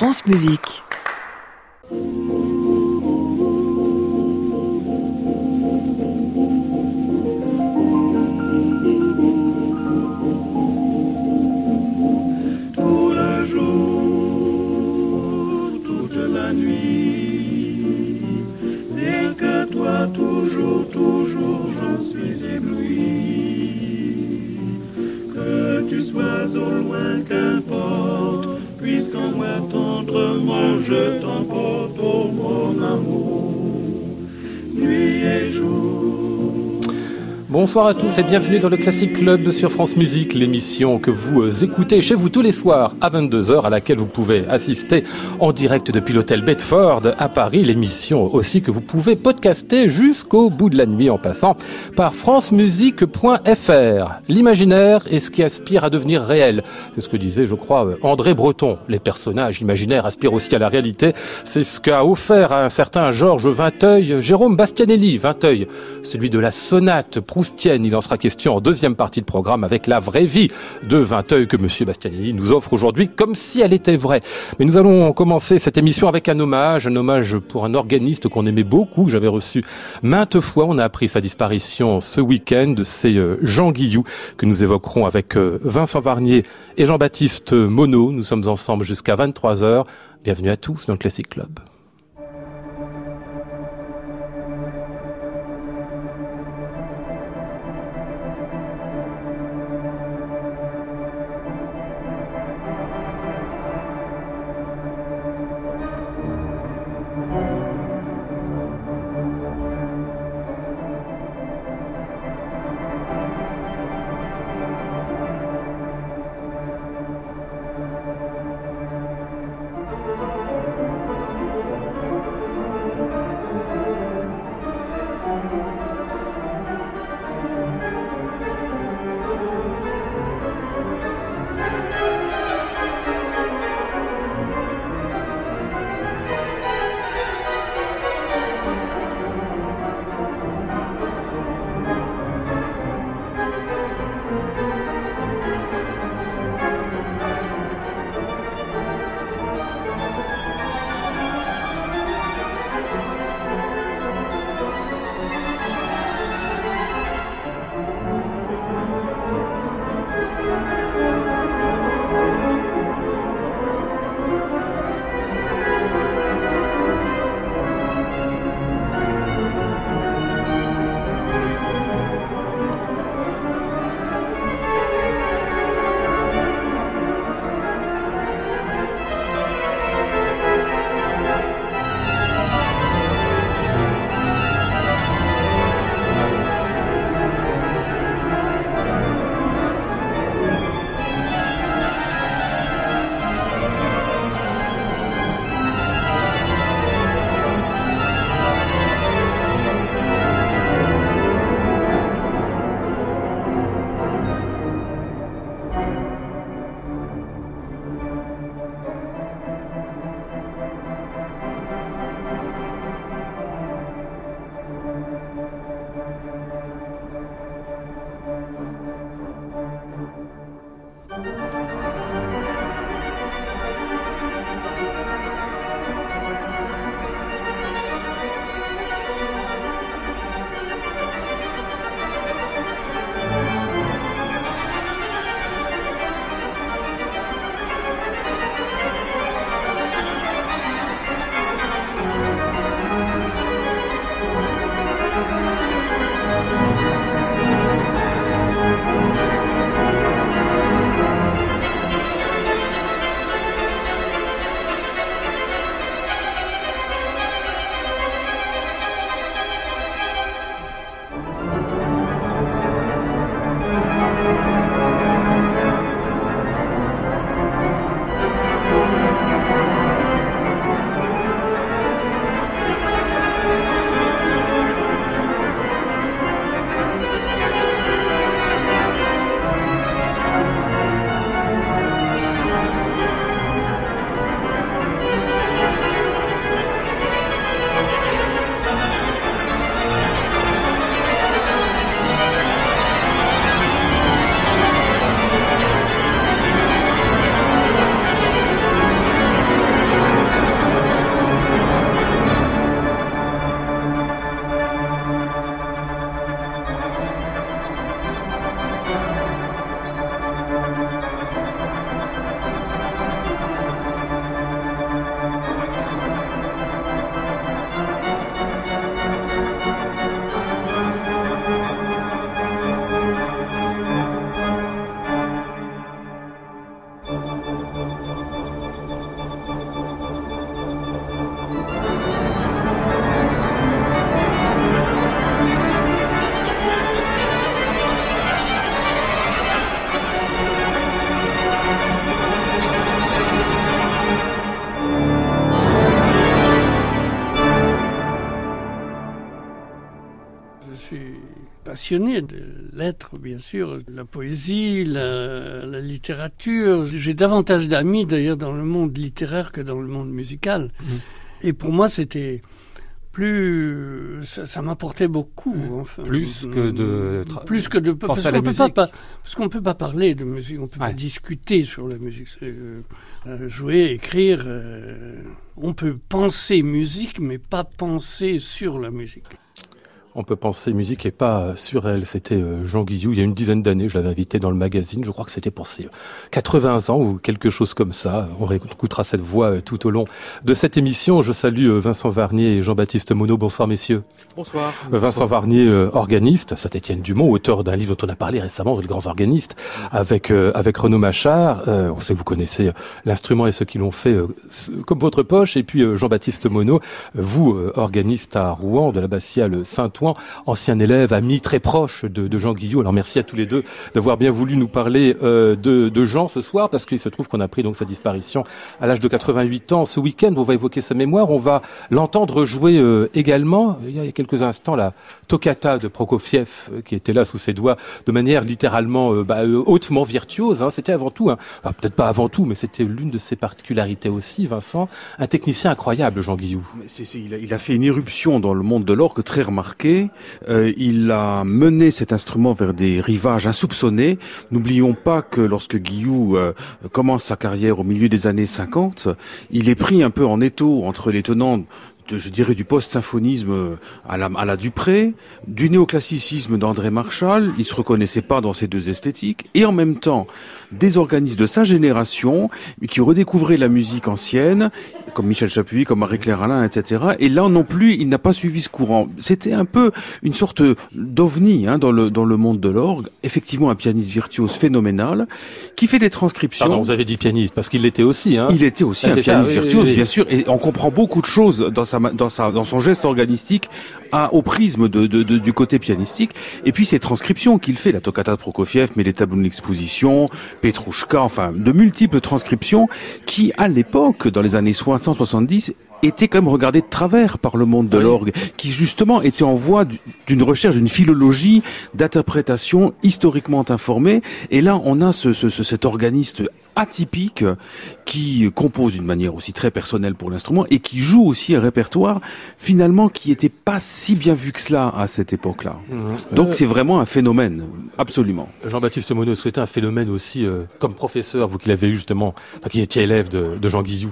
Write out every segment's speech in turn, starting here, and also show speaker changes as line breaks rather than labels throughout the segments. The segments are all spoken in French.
France Musique.
Bonsoir à tous et bienvenue dans le Classic Club sur France Musique, l'émission que vous euh, écoutez chez vous tous les soirs à 22h, à laquelle vous pouvez assister en direct depuis l'hôtel Bedford à Paris, l'émission aussi que vous pouvez podcaster jusqu'au bout de la nuit en passant par francemusique.fr. L'imaginaire est ce qui aspire à devenir réel. C'est ce que disait, je crois, euh, André Breton. Les personnages imaginaires aspirent aussi à la réalité. C'est ce qu'a offert à un certain Georges Vinteuil, Jérôme Bastianelli, Vinteuil, celui de la sonate Il en sera question en deuxième partie de programme avec la vraie vie de Vinteuil que Monsieur Bastianelli nous offre aujourd'hui comme si elle était vraie. Mais nous allons commencer cette émission avec un hommage, un hommage pour un organiste qu'on aimait beaucoup, que j'avais reçu maintes fois. On a appris sa disparition ce week-end. C'est euh, Jean Guillou que nous évoquerons avec euh, Vincent Varnier et Jean-Baptiste Monod. Nous sommes ensemble jusqu'à 23 heures. Bienvenue à tous dans le Classic Club.
Passionné de lettres, bien sûr, la poésie, la, la littérature. J'ai davantage d'amis d'ailleurs dans le monde littéraire que dans le monde musical. Mmh. Et pour moi, c'était plus ça, ça m'apportait beaucoup
enfin, plus que de
plus que de parce qu'on peut pas, parce qu'on peut pas parler de musique on peut pas discuter sur la musique. Euh, euh, jouer écrire euh, on peut penser musique mais pas penser sur la musique
on peut penser musique et pas sur elle. C'était euh, Jean Guillou, il y a une dizaine d'années, je l'avais invité dans le magazine, je crois que c'était pour ses 80 ans ou quelque chose comme ça. On réécoutera cette voix euh, tout au long de cette émission. Je salue euh, Vincent Varnier et Jean-Baptiste Monod. Bonsoir messieurs.
Bonsoir.
Vincent Varnier, organiste, Saint-Étienne Dumont, auteur d'un livre dont on a parlé récemment, Les grands organistes, avec avec Renaud Machard. on sait que vous connaissez l'instrument et ceux qui l'ont fait comme votre poche. Et puis Jean-Baptiste Monod, vous, organiste à Rouen, de l'abbatiale Ancien élève, ami très proche de, Jean Guillot. Alors merci à tous les deux d'avoir bien voulu nous parler euh, de, Jean ce soir, parce qu'il se trouve qu'on a pris donc sa disparition à l'âge de 88 ans. Ce week-end, on va évoquer sa mémoire, on va l'entendre jouer euh, également. Il y a quelques instants, la toccata de Prokofiev, euh, qui était là sous ses doigts, de manière littéralement bah, hautement virtuose. Hein. C'était avant tout, peut-être pas avant tout, mais c'était l'une de ses particularités aussi, Vincent. Un technicien incroyable, Jean Guillou.
il, a, il a fait une irruption dans le monde de l'orgue très remarquée euh, il a mené cet instrument vers des rivages insoupçonnés. N'oublions pas que lorsque Guillou euh, commence sa carrière au milieu des années 50, il est pris un peu en étau entre les tenants je dirais, du post-symphonisme à la, à la Dupré, du néoclassicisme d'André Marshall, il se reconnaissait pas dans ces deux esthétiques, et en même temps, des organismes de sa génération, qui redécouvraient la musique ancienne, comme Michel Chapuis, comme Marie-Claire Alain, etc. Et là non plus, il n'a pas suivi ce courant. C'était un peu une sorte d'ovni hein, dans, le, dans le monde de l'orgue. Effectivement, un pianiste virtuose phénoménal, qui fait des transcriptions.
Pardon, vous avez dit pianiste, parce qu'il l'était aussi. Hein.
Il était aussi ah, un pianiste virtuose, bien sûr, et on comprend beaucoup de choses dans sa dans, sa, dans son geste organistique à, au prisme de, de, de, du côté pianistique. Et puis ces transcriptions qu'il fait, la toccata de Prokofiev, mais les tableaux de l'exposition, enfin de multiples transcriptions qui, à l'époque, dans les années 60-70, était quand même regardé de travers par le monde de l'orgue, qui justement était en voie d'une recherche, d'une philologie d'interprétation historiquement informée. Et là, on a ce, ce, cet organiste atypique qui compose d'une manière aussi très personnelle pour l'instrument et qui joue aussi un répertoire finalement qui était pas si bien vu que cela à cette époque-là. Mmh. Donc euh, c'est vraiment un phénomène, absolument.
Jean-Baptiste Monod souhaitait un phénomène aussi euh, comme professeur, vous qui l'avez eu justement, enfin, qui étiez élève de, de Jean Guizou.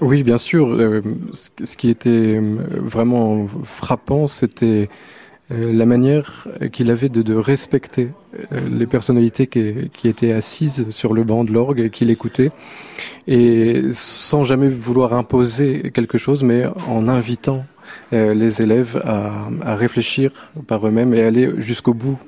Oui, bien sûr. Euh, ce qui était euh, vraiment frappant, c'était euh, la manière qu'il avait de, respecter les personnalités qui, étaient assises sur le banc de l'orgue et qui l'écoutaient, et sans jamais vouloir imposer quelque chose, mais en invitant les élèves à, à réfléchir par eux-mêmes et aller jusqu'au bout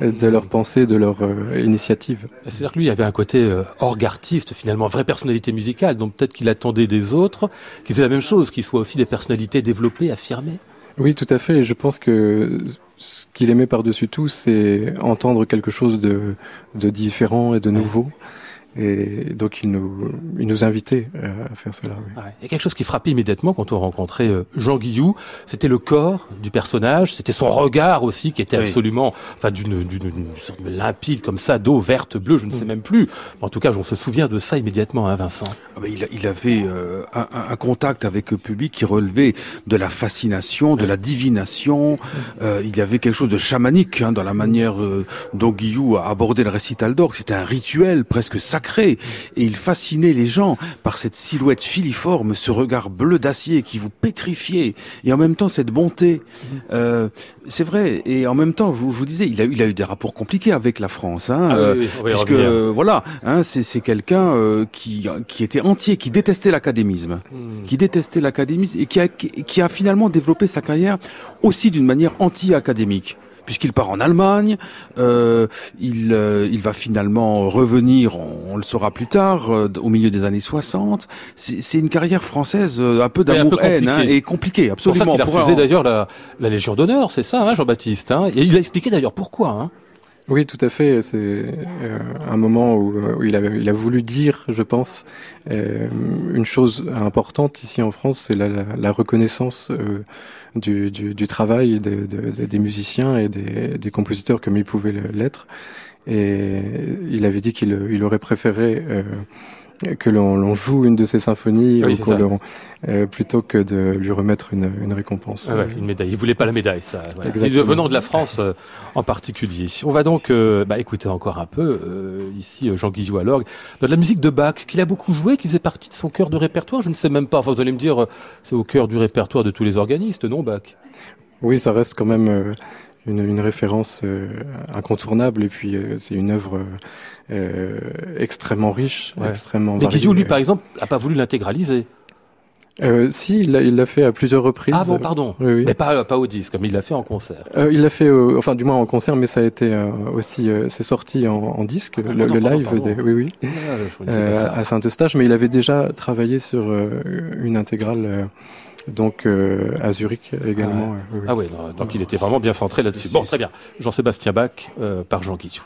de leur pensée, de leur euh, initiative.
C'est-à-dire que lui, il avait un côté euh, orgue artiste, finalement, vraie personnalité musicale, donc peut-être qu'il attendait des autres qu'ils aient la même chose, qu'ils soient aussi des personnalités développées, affirmées.
Oui, tout à fait. Et je pense que ce qu'il aimait par-dessus tout, c'est entendre quelque chose de, de différent et de nouveau. Et donc il nous, il nous invitait euh, à faire cela.
Oui. Il y a quelque chose qui frappait immédiatement quand on rencontrait euh, Jean Guillou, c'était le corps du personnage, c'était son regard aussi qui était absolument, enfin d'une sorte de limpide comme ça, d'eau verte, bleue, je ne sais mm. même plus. En tout cas, on se souvient de ça immédiatement, hein, Vincent.
Ah ben, il, il, avait euh, un, un, contact avec le public qui relevait de la fascination, de la divination. Euh, il y avait quelque chose de chamanique hein, dans la manière dont Guillou a abordé le récital d'orgue. C'était un rituel presque sacré et il fascinait les gens par cette silhouette filiforme, ce regard bleu d'acier qui vous pétrifiait. Et en même temps cette bonté. Euh, c'est vrai. Et en même temps, je, vous disais, il a, il a eu des rapports compliqués avec la France, hein, ah euh, puisque voilà, hein, c'est quelqu'un euh, qui qui était entier, qui détestait l'académisme, hmm. qui détestait l'académisme et qui a qui a finalement développé sa carrière aussi d'une manière anti-académique puisqu'il part en Allemagne. Euh, il, euh, il va finalement revenir, on, le saura plus tard, euh, au milieu des années 60. C'est une carrière française un peu d'amour-haine hein, et compliquée, absolument.
Pour ça il a refusé d'ailleurs la, la, Légion d'honneur, c'est ça, hein, Jean-Baptiste. Hein, et il a expliqué d'ailleurs pourquoi. Hein.
Oui, tout à fait. C'est euh, un moment où, où, il, a, il, a, voulu dire, je pense, euh, une chose importante ici en France, c'est la, la, reconnaissance euh, du, du, du, travail de, de, des musiciens et des, des compositeurs comme ils pouvaient l'être. Et il avait dit qu'il il aurait préféré euh, que l'on joue une de ses symphonies
oui,
euh, plutôt que de lui remettre une, une récompense.
Ah ouais, une médaille. Il voulait pas la médaille, ça. Voilà. Venant de la France euh, en particulier. On va donc euh, bah, écouter encore un peu ici Jean Guillou à l'orgue de la musique de Bach qu'il a beaucoup joué, qui faisait partie de son cœur de répertoire. Je ne sais même pas. Enfin, vous allez me dire, c'est au cœur du répertoire de tous les organistes, non, Bach?
Oui, ça reste quand même une, une référence euh, incontournable et puis euh, c'est une œuvre euh, extrêmement riche, ouais. extrêmement.
Mais Guillaume, lui, par exemple, a pas voulu l'intégraliser.
Euh, si, il l'a, fait à plusieurs reprises.
Ah bon, pardon.
Oui, oui.
Mais pas, pas au disque, comme il l'a fait en concert.
Euh, il l'a fait, euh, enfin du moins en concert, mais ça a été aussi, c'est sorti en, en disque,
ah,
le, live,
pardon.
Des, oui, oui,
ah,
à Saint-Eustache, mais il avait déjà travaillé sur une intégrale. Donc euh, à Zurich également.
Ah, oui, oui. ah ouais, non, donc il était vraiment bien centré là-dessus. Bon, très bien. Jean-Sébastien Bach euh, par Jean Guillou.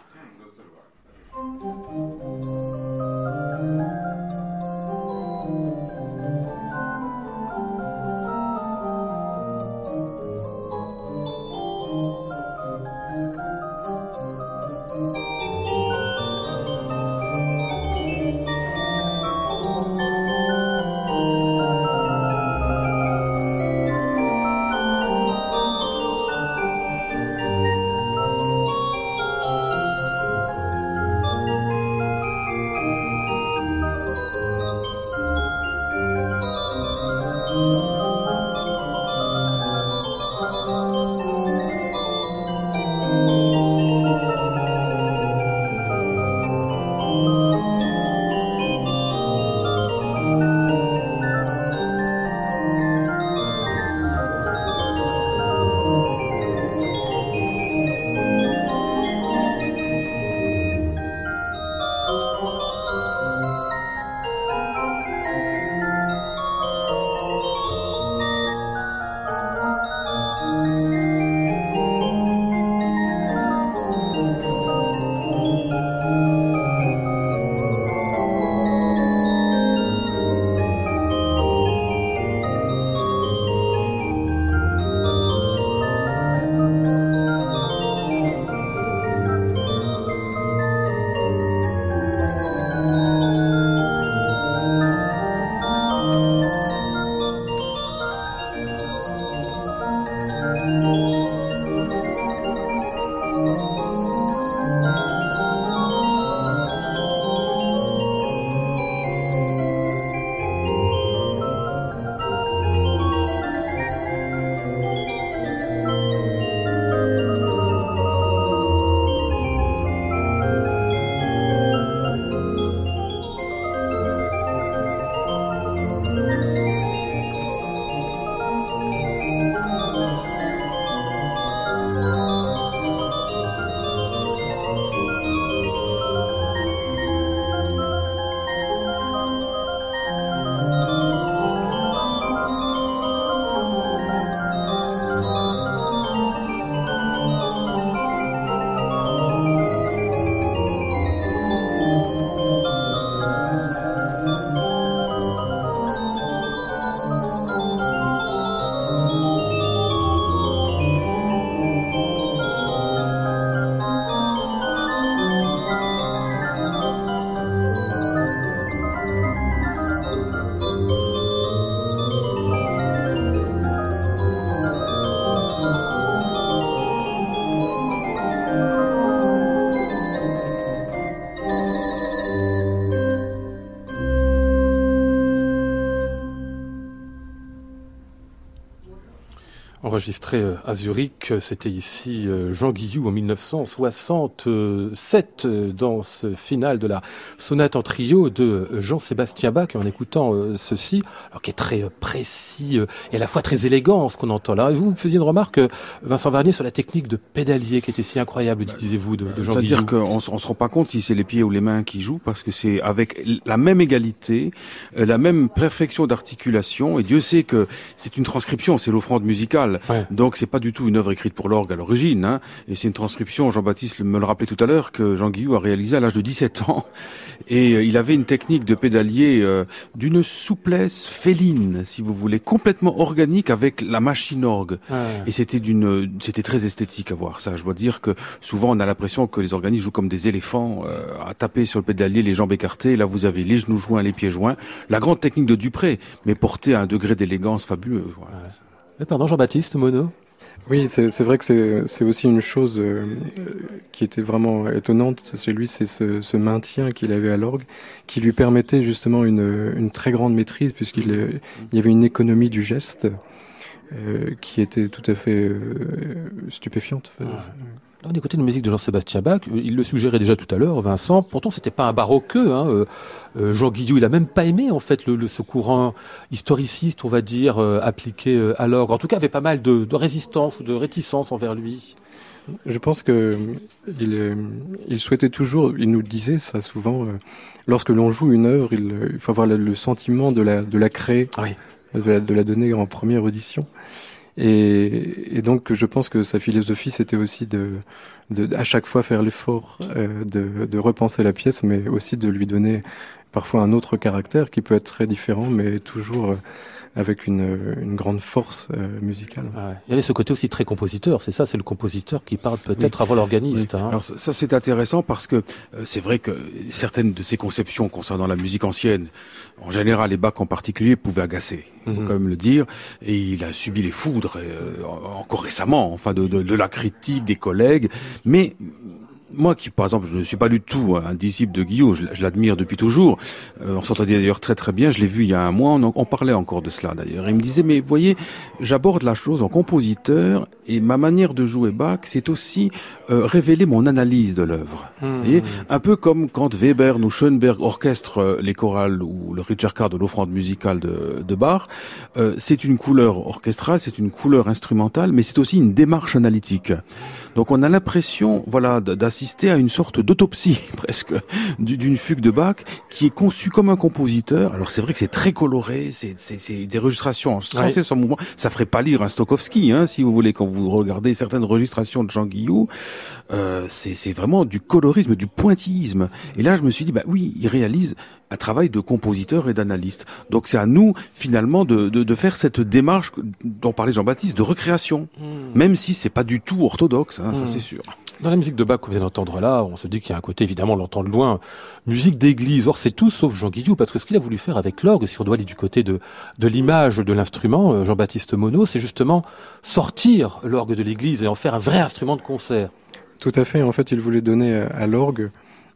Enregistré à Zurich. C'était ici Jean Guillou en 1967 dans ce final de la sonate en trio de Jean-Sébastien Bach en écoutant ceci, alors qui est très précis et à la fois très élégant ce qu'on entend là. Et vous, vous faisiez une remarque, Vincent Varnier, sur la technique de pédalier qui était si incroyable, disiez-vous, de, de Jean Guillou.
C'est-à-dire qu'on on se rend pas compte si c'est les pieds ou les mains qui jouent parce que c'est avec la même égalité, la même perfection d'articulation et Dieu sait que c'est une transcription, c'est l'offrande musicale musicale. Donc c'est pas du tout une œuvre écrite pour l'orgue à l'origine. Hein. Et c'est une transcription, Jean-Baptiste me le rappelait tout à l'heure, que Jean Guillou a réalisé à l'âge de 17 ans. Et euh, il avait une technique de pédalier euh, d'une souplesse féline, si vous voulez, complètement organique avec la machine orgue. Et c'était d'une, c'était très esthétique à voir ça. Je dois dire que souvent on a l'impression que les organismes jouent comme des éléphants, euh, à taper sur le pédalier, les jambes écartées. Là vous avez les genoux joints, les pieds joints. La grande technique de Dupré, mais portée à un degré d'élégance fabuleux.
Voilà. Pardon Jean-Baptiste Monod
oui, c'est vrai que c'est aussi une chose euh, qui était vraiment étonnante chez lui, c'est ce, ce, maintien qu'il avait à l'orgue, qui lui permettait justement une, une très grande maîtrise, puisqu'il y avait une économie du geste euh, qui était tout à fait euh, stupéfiante. Ah.
On écoutait une musique de Jean-Sébastien Bach, il le suggérait déjà tout à l'heure, Vincent. Pourtant, c'était pas un baroqueux. Hein. Euh, euh, Jean Guillou, il a même pas aimé en fait le, ce courant historiciste, on va dire, euh, appliqué à l'orgue. En tout cas, il avait pas mal de, de résistance ou de réticence envers lui.
Je pense que il, il, souhaitait toujours, il nous disait ça souvent, lorsque l'on joue une œuvre, il, il, faut avoir le, sentiment de la, de la créer,
oui.
de, la, de la donner en première audition. Et, et, donc, je pense que sa philosophie, c'était aussi de, de, à chaque fois faire l'effort euh, de, de, repenser la pièce, mais aussi de lui donner parfois un autre caractère qui peut être très différent, mais toujours euh, avec une, une grande force euh, musicale.
Il y avait ce côté aussi très compositeur, c'est ça, c'est le compositeur qui parle peut-être avant l'organiste. Hein.
Alors ça c'est intéressant parce que euh, c'est vrai que certaines de ses conceptions concernant la musique ancienne, en général et Bach en particulier, pouvaient agacer, il faut mhm. quand même le dire, et il a subi les foudres euh, encore récemment, enfin de, de, de la critique des collègues, mais moi qui, par exemple, je ne suis pas du tout un disciple de Guillaume, je, l'admire depuis toujours. Euh, on s'entendait d'ailleurs très très bien. Je l'ai vu il y a un mois. On, on parlait encore de cela d'ailleurs. Il me disait, mais voyez, j'aborde la chose en compositeur et ma manière de jouer Bach, c'est aussi euh, révéler mon analyse de l'œuvre. Mmh. Un peu comme quand Weber ou Schoenberg orchestrent euh, les chorales ou le Richard Carr de l'offrande musicale de, de Bach. Euh, c'est une couleur orchestrale, c'est une couleur instrumentale, mais c'est aussi une démarche analytique. Donc on a l'impression, voilà, d'assister à une sorte d'autopsie presque d'une fugue de Bach qui est conçue comme un compositeur. Alors c'est vrai que c'est très coloré, c'est des registrations sans cesse en mouvement. Ça ferait pas lire un Stokowski, hein, si vous voulez, quand vous regardez certaines registrations de Jean Guillou. Euh, c'est vraiment du colorisme, du pointillisme. Et là, je me suis dit, bah oui, il réalise un travail de compositeur et d'analyste. Donc c'est à nous finalement de, de, de, faire cette démarche dont parlait Jean-Baptiste de recréation, hmm. même si c'est pas du tout orthodoxe, hein, ça hmm. c'est sûr.
Dans la musique de Bach qu'on vient d'entendre là, on se dit qu'il y a un côté évidemment, on l'entend de loin, musique d'église. Or c'est tout sauf Jean Guillou, parce que ce qu'il a voulu faire avec l'orgue, si on doit aller du côté de, de l'image de l'instrument, euh, Jean-Baptiste Monod, c'est justement sortir l'orgue de l'église et en faire un vrai instrument de concert.
Tout à fait. En fait, il voulait donner à l'orgue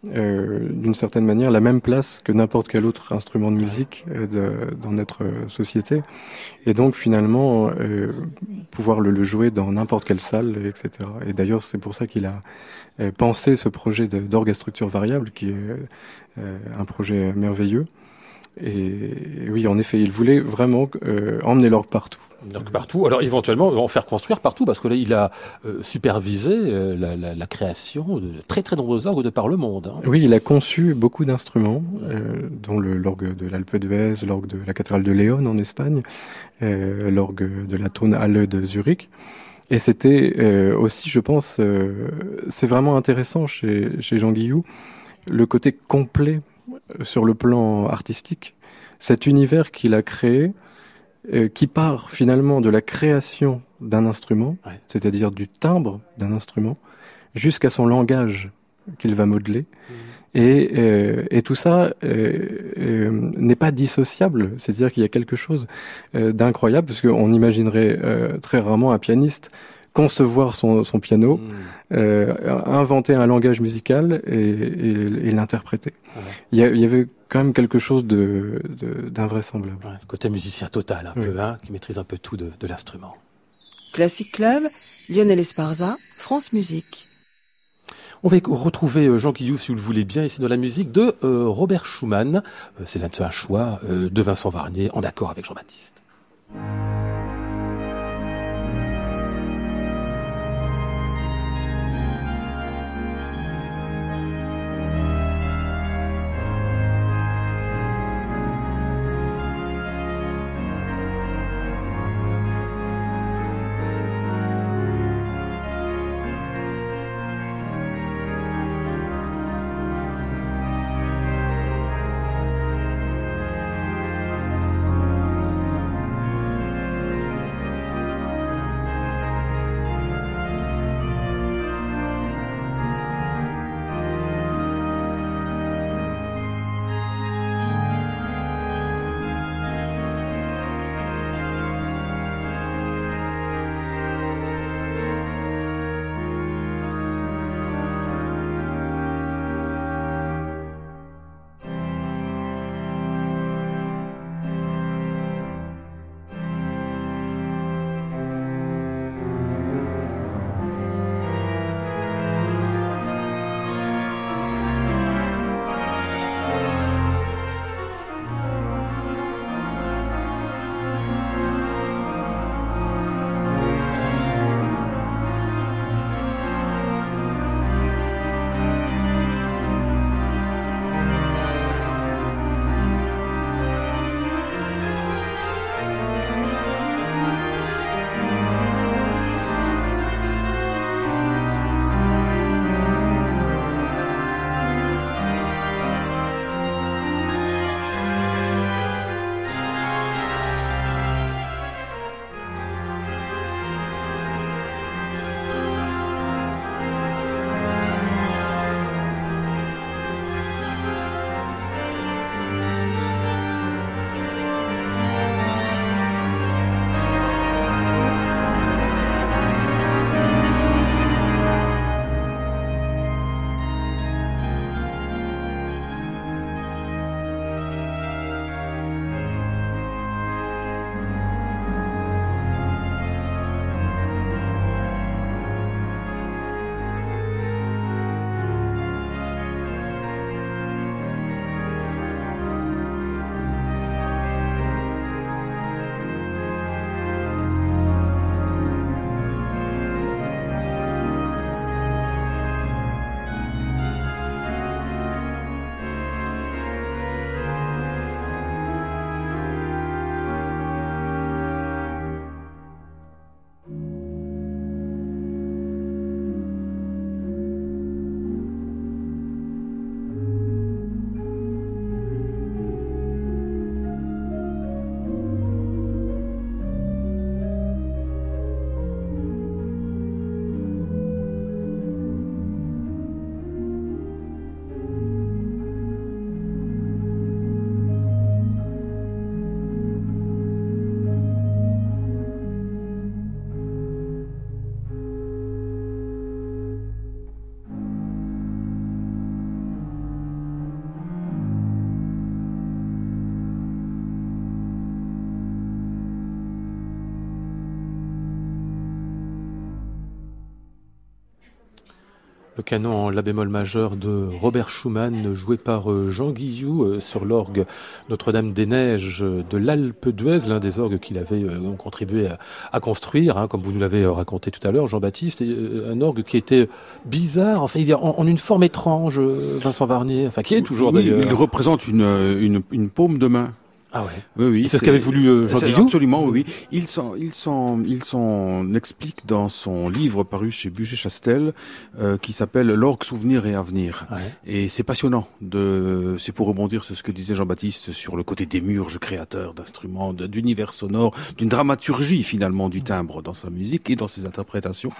euh, d'une certaine manière la même place que n'importe quel autre instrument de musique euh, dans notre société. Et donc finalement euh, pouvoir le, le, jouer dans n'importe quelle salle, etc. Et d'ailleurs c'est pour ça qu'il a euh, pensé ce projet d'orgue à structure variable, qui est euh, un projet merveilleux. Et oui, en effet, il voulait vraiment euh, emmener l'orgue partout.
Donc partout. Alors éventuellement en faire construire partout parce que là il a euh, supervisé euh, la, la, la, création de très très nombreux orgues de par le monde. Hein.
Oui, il a conçu beaucoup d'instruments, euh, dont l'orgue de l'Alpe d'Huez, l'orgue de la cathédrale de Léon en Espagne, l'orgue de la Tonhalle de Zurich. Et c'était aussi, je pense, c'est vraiment intéressant chez, chez Jean Guillou, le côté complet sur le plan artistique. Cet univers qu'il a créé, euh, qui part finalement de la création d'un instrument, ouais. c'est-à-dire du timbre d'un instrument, jusqu'à son langage qu'il va modeler. Mmh. Et, euh, et, tout ça euh, euh n'est pas dissociable, c'est-à-dire qu'il y a quelque chose euh, d'incroyable, parce qu'on imaginerait euh, très rarement un pianiste concevoir son, son piano, mmh. inventer un langage musical et, et, et l'interpréter. Ouais. Il, il y avait quand même quelque chose d'invraisemblable. De,
ouais, côté musicien total, un oui. peu, hein, qui maîtrise un peu tout de, de l'instrument.
Classic Club, Lionel Esparza, France Musique.
On va retrouver euh, Jean Guillou, si vous le voulez bien, ici dans la musique de euh, Robert Schumann. Euh, C'est un choix euh, de Vincent Varnier, en accord avec Jean-Baptiste. Canon en la bémol majeur de Robert Schumann, joué par euh, Jean Guillou euh, sur l'orgue Notre-Dame-des-Neiges de l'Alpe d'Huez, l'un des orgues qu'il avait euh, contribué à, construire, hein, comme vous nous l'avez raconté tout à l'heure, Jean-Baptiste, un orgue qui était bizarre, enfin, il en, en une forme étrange, Vincent Varnier, enfin, qui est toujours d'ailleurs.
Il représente une, une, une paume de main.
Ah ouais. Oui, oui. C'est ce qu'avait voulu euh, Jean Guillou
Absolument, oui, oui. Il s'en, il s'en, il s'en explique dans son livre paru chez Buget-Chastel, euh, qui s'appelle L'orgue, souvenir et avenir. Ouais. Et c'est passionnant. De, c'est pour rebondir sur ce que disait Jean-Baptiste sur le côté démurge, créateur d'instruments, d'univers sonore, d'une dramaturgie finalement du timbre dans sa musique et dans ses interprétations.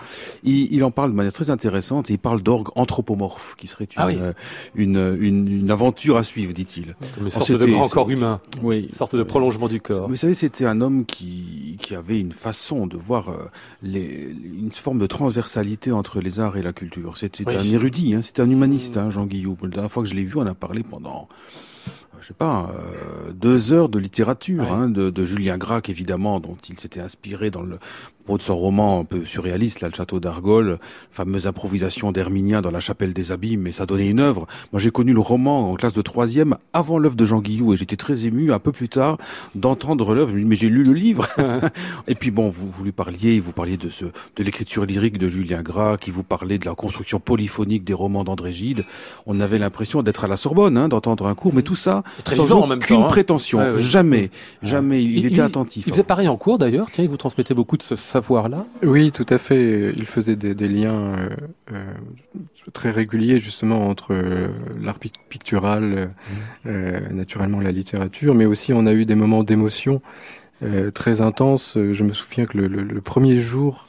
Il, il en parle de manière très intéressante et il parle d'orgue anthropomorphe, qui serait une, ah euh, une, une, une, aventure à suivre, dit-il.
Une sorte de grand corps humain. Oui. Une sorte de prolongement du corps.
Vous savez, c'était un homme qui, qui avait une façon de voir euh, les, une forme de transversalité entre les arts et la culture. C'était un érudit, hein, c'était un humaniste, hein, Jean Guillaume. La dernière fois que je l'ai vu, on a parlé pendant je sais pas, euh, deux heures de littérature, hein, de, de, Julien Gracq évidemment, dont il s'était inspiré dans le de son roman un peu surréaliste, là, le château d'Argol, fameuse improvisation d'Herminien dans la chapelle des abîmes, et ça donnait une œuvre. Moi, j'ai connu le roman en classe de troisième avant l'œuvre de Jean Guillou, et j'étais très ému un peu plus tard d'entendre l'œuvre. Mais j'ai lu le livre. et puis bon, vous, vous lui parliez, vous parliez de ce, de l'écriture lyrique de Julien Gras, qui vous parlait de la construction polyphonique des romans d'André Gide. On avait l'impression d'être à la Sorbonne, hein, d'entendre un cours, mais tout ça
très sans aucune en même temps,
hein. prétention. Jamais, jamais. Il, était attentif.
Il faisait pareil en cours d'ailleurs. Tiens, il vous transmettait beaucoup de ce savoir-là
Oui, tout à fait. Il faisait des, des liens euh, euh, très réguliers justement entre euh, l'art pictural, mmh. naturellement la littérature, mais aussi on a eu des moments d'émotion très intenses. Je me souviens que le, le, le premier jour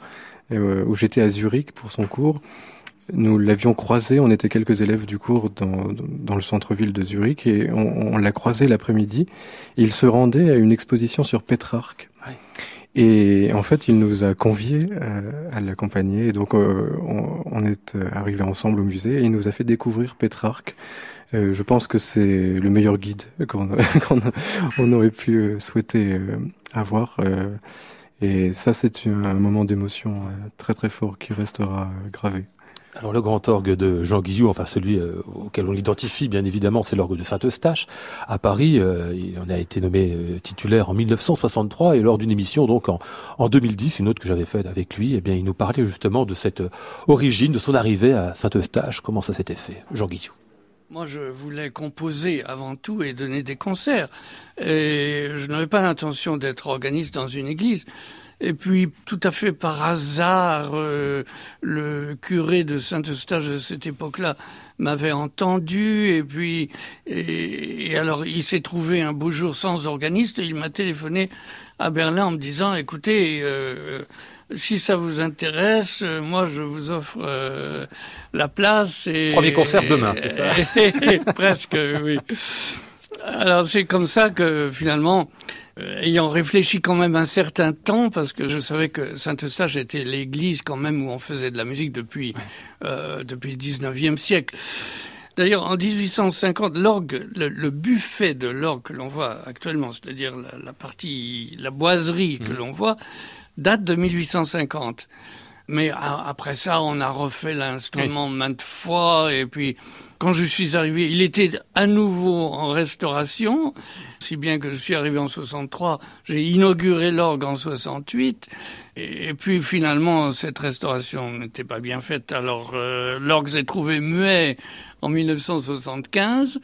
où j'étais à Zurich pour son cours, nous l'avions croisé, on était quelques élèves du cours dans, dans le centre-ville de Zurich et on, on l'a croisé l'après-midi. Il se rendait à une exposition sur Pétrarque. Ouais. Et en fait, il nous a conviés euh, à l'accompagner. Et donc, euh, on, est euh, arrivé ensemble au musée et il nous a fait découvrir Pétrarque. Je pense que c'est le meilleur guide qu'on qu aurait pu souhaiter avoir. et ça, c'est un moment d'émotion très très fort qui restera gravé.
Alors le grand orgue de Jean Guillou, enfin celui euh, auquel on l'identifie bien évidemment, c'est l'orgue de Saint-Eustache à Paris. Euh, il en a été nommé euh, titulaire en 1963 et lors d'une émission donc en, en 2010, une autre que j'avais faite avec lui, eh bien il nous parlait justement de cette origine, de son arrivée à Saint-Eustache, comment ça s'était fait. Jean Guillou?
Moi, je voulais composer avant tout et donner des concerts. Et je n'avais pas l'intention d'être organiste dans une église. Et puis, tout à fait par hasard, euh, le curé de Saint-Eustache de cette époque-là m'avait entendu. Et puis, et, et alors, il s'est trouvé un beau jour sans organiste. Et il m'a téléphoné à Berlin en me disant, écoutez, euh, si ça vous intéresse, euh, moi je vous offre euh, la place. Et,
Premier concert demain, c'est
ça Presque, oui. Alors c'est comme ça que finalement, euh, ayant réfléchi quand même un certain temps, parce que je savais que Saint-Eustache était l'église quand même où on faisait de la musique depuis, euh, depuis le 19e siècle. D'ailleurs, en 1850, l'orgue, le, le, buffet de l'orgue que l'on voit actuellement, c'est-à-dire la, la, partie, la boiserie que mmh. l'on voit, date de 1850. Mais après ça, on a refait l'instrument maintes fois. Et puis, quand je suis arrivé, il était à nouveau en restauration. Si bien que je suis arrivé en 63, j'ai inauguré l'orgue en 68. Et, puis finalement, cette restauration n'était pas bien faite. Alors, euh, l'orgue s'est trouvé muet en 1975.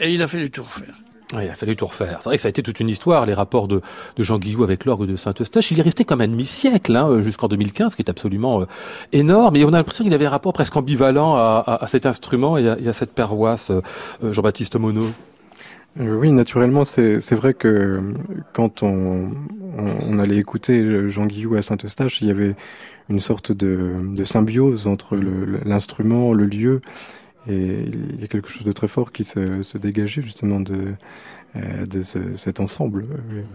Et il a fallu tout refaire.
Oui, il a fallu tout refaire. C'est vrai que ça a été toute une histoire, les rapports de, de Jean Guillou avec l'orgue de Saint-Eustache. Il est resté comme un demi-siècle, hein, jusqu'en 2015, ce qui est absolument euh, énorme. Et on a l'impression qu'il avait un rapport presque ambivalent à, à, cet instrument et à, et à cette paroisse, euh, Jean-Baptiste Monod.
Euh, oui, naturellement, c'est vrai que quand on, allait écouter Jean Guillou à Saint-Eustache, il y avait une sorte de, symbiose entre l'instrument, le lieu et il y a quelque chose de très fort qui se, se dégageait justement de, de ce, cet ensemble.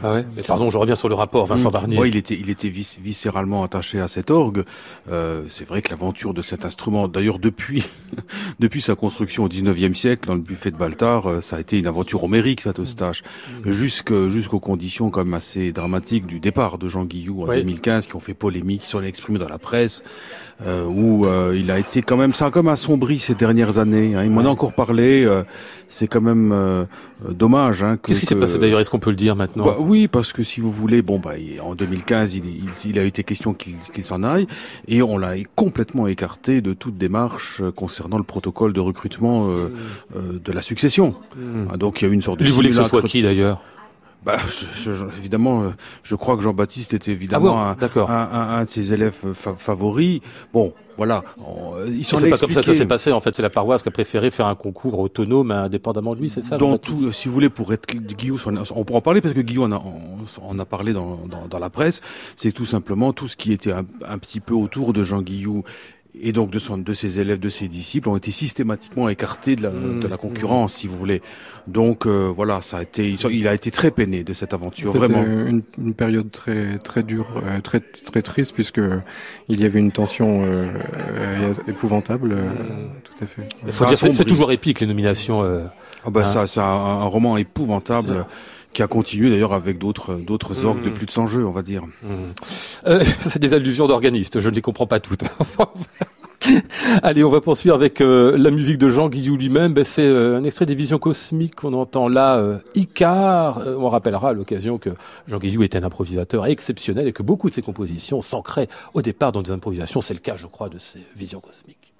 Ah ouais Mais pardon, je reviens sur le rapport, Vincent
Mmh.
Barnier.
Ouais, il était, il était vis- viscéralement attaché à cet orgue. Euh, c'est vrai que l'aventure de cet instrument, d'ailleurs depuis, depuis sa construction au 19e siècle, dans le buffet de Baltard, euh, ça a été une aventure homérique, cet Eustache. Jusque, jusqu'aux conditions quand même assez dramatiques du départ de Jean Guillou en
Oui.
2015, qui ont fait polémique, qui sont exprimés dans la presse, euh, où euh, il a été quand même, ça a comme assombri ces dernières années. hein. Il m'en a encore parlé. euh, c'est quand même euh, euh, dommage. Hein, que-
Qu'est-ce qui s'est passé d'ailleurs? Est-ce qu'on peut le dire maintenant?
Bah, oui, parce que si vous voulez, bon, bah, en 2015, il, il- il a été question qu'il qu'il s'en aille, et on l'a complètement écarté de toute démarche euh, concernant le protocole de recrutement euh, euh, de la succession.
Hmm.
Ah, Donc il y a eu une sorte de
Lui voulait que ce soit qui d'ailleurs?
Bah, je- je- évidemment, je crois que Jean-Baptiste était évidemment
Ah bon?
un,
D'accord.
un, un- un de ses élèves fa- favoris. Bon, voilà, on- euh,
C'est
est
pas comme ça que ça s'est passé. En fait, c'est la paroisse qui a préféré faire un concours autonome, indépendamment de lui, c'est ça
dans tout, euh, si vous voulez, pour être Guillaume, on, pourra en parler parce que Guillaume en a, on, on a parlé dans, dans, dans la presse. C'est tout simplement tout ce qui était un, un petit peu autour de Jean Guillou et donc de, son, de ses élèves, de ses disciples, ont été systématiquement écartés de la,
Mmh,
de la concurrence, si vous voulez. Donc euh, voilà, ça a été, il a été très peiné de cette aventure,
C'était
vraiment.
une, une période très très dure, euh, très très triste puisque il y avait une tension euh, euh, épouvantable. euh, tout à fait.
Il faut
Ça
dire, c'est toujours épique les nominations. euh.
Ah bah
Hein
ça, c'est un, un roman épouvantable qui a continué d'ailleurs avec d'autres d'autres orgues de
Mmh.
plus de 100 jeux, on va dire.
Euh, c'est des allusions d'organistes, je ne les comprends pas toutes. Allez, on va poursuivre avec euh, la musique de Jean Guillou lui-même. Ben, c'est euh, un extrait des Visions cosmiques qu'on entend là, euh, Icar. On rappellera à l'occasion que Jean Guillou était un improvisateur exceptionnel et que beaucoup de ses compositions s'ancraient au départ dans des improvisations. C'est le cas, je crois, de ces Visions cosmiques.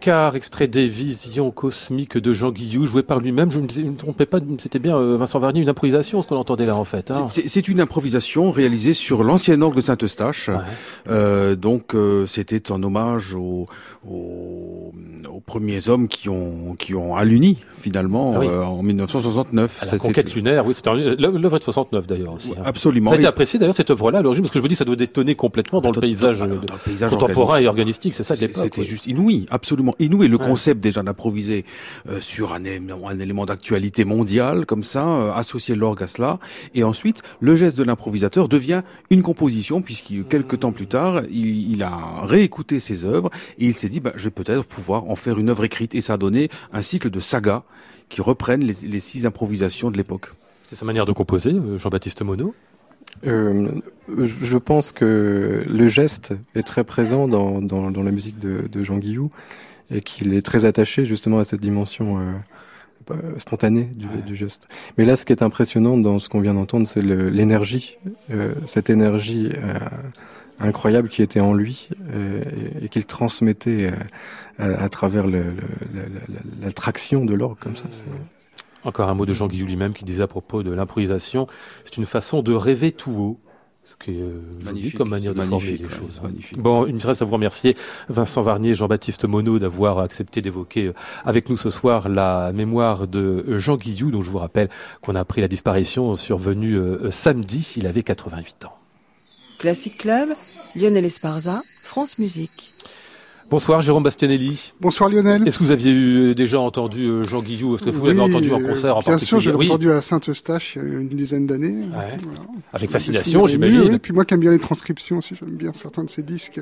Icar, extrait des visions cosmiques de Jean Guillou, joué par lui-même. Je ne me trompais pas, c'était bien euh, Vincent Varnier, une improvisation, ce qu'on entendait là en fait. Hein.
C'est une improvisation réalisée sur l'ancien orgue de Saint-Eustache. Euh, donc euh, c'était en hommage aux, aux, premiers hommes qui ont qui ont alluni finalement ah euh, en 1969.
À la conquête lunaire, oui, c'était l'œuvre de 69 d'ailleurs aussi.
Hein. Absolument.
Ça a été apprécié d'ailleurs cette œuvre-là à l'origine parce que je me dis ça doit détonner complètement dans, le, paysage, contemporain et organistique, c'est ça de l'époque.
C'était juste inouï, absolument inouï. Le concept déjà d'improviser euh, sur un, un élément d'actualité mondiale comme ça, euh, associer l'orgue à cela, et ensuite le geste de l'improvisateur devient une composition puisqu'il quelques temps plus tard il, il, a réécouté ses œuvres et il s'est dit bah, je vais peut-être pouvoir en faire une œuvre écrite. Et ça a donné un cycle de sagas qui reprennent les, les six improvisations de l'époque.
C'est sa manière de composer, euh, Jean-Baptiste Monod?
Euh, je pense que le geste est très présent dans, dans, dans la musique de, de, Jean Guillou et qu'il est très attaché justement à cette dimension euh, bah, spontanée du, du, geste. Mais là, ce qui est impressionnant dans ce qu'on vient d'entendre, c'est l'énergie, euh, cette énergie euh, incroyable qui était en lui euh, et, et qu'il transmettait à, à, travers l'attraction de l'orgue comme ça.
Encore un mot de Jean Guillou lui-même qui disait à propos de l'improvisation, c'est une façon de rêver tout haut, qui est euh, joli comme manière de former les choses. Hein. Bon, il me reste à vous remercier, Vincent Varnier et Jean-Baptiste Monod, d'avoir accepté d'évoquer euh, avec nous ce soir la mémoire de Jean Guillou, dont je vous rappelle qu'on a appris la disparition survenue euh, samedi, il avait 88 ans.
Classic Club, Lionel Esparza, France Musique.
Bonsoir Jérôme Bastianelli.
Bonsoir Lionel.
Est-ce que vous aviez eu, déjà entendu euh, Jean Guillou? Est-ce que vous l'avez entendu en concert en
bien
particulier?
Bien sûr, je l'ai entendu à Saint-Eustache il y a une dizaine d'années.
Ouais. Voilà. Avec fascination, j'imagine.
Oui, puis moi qui aime bien les transcriptions aussi, j'aime bien certains de ses disques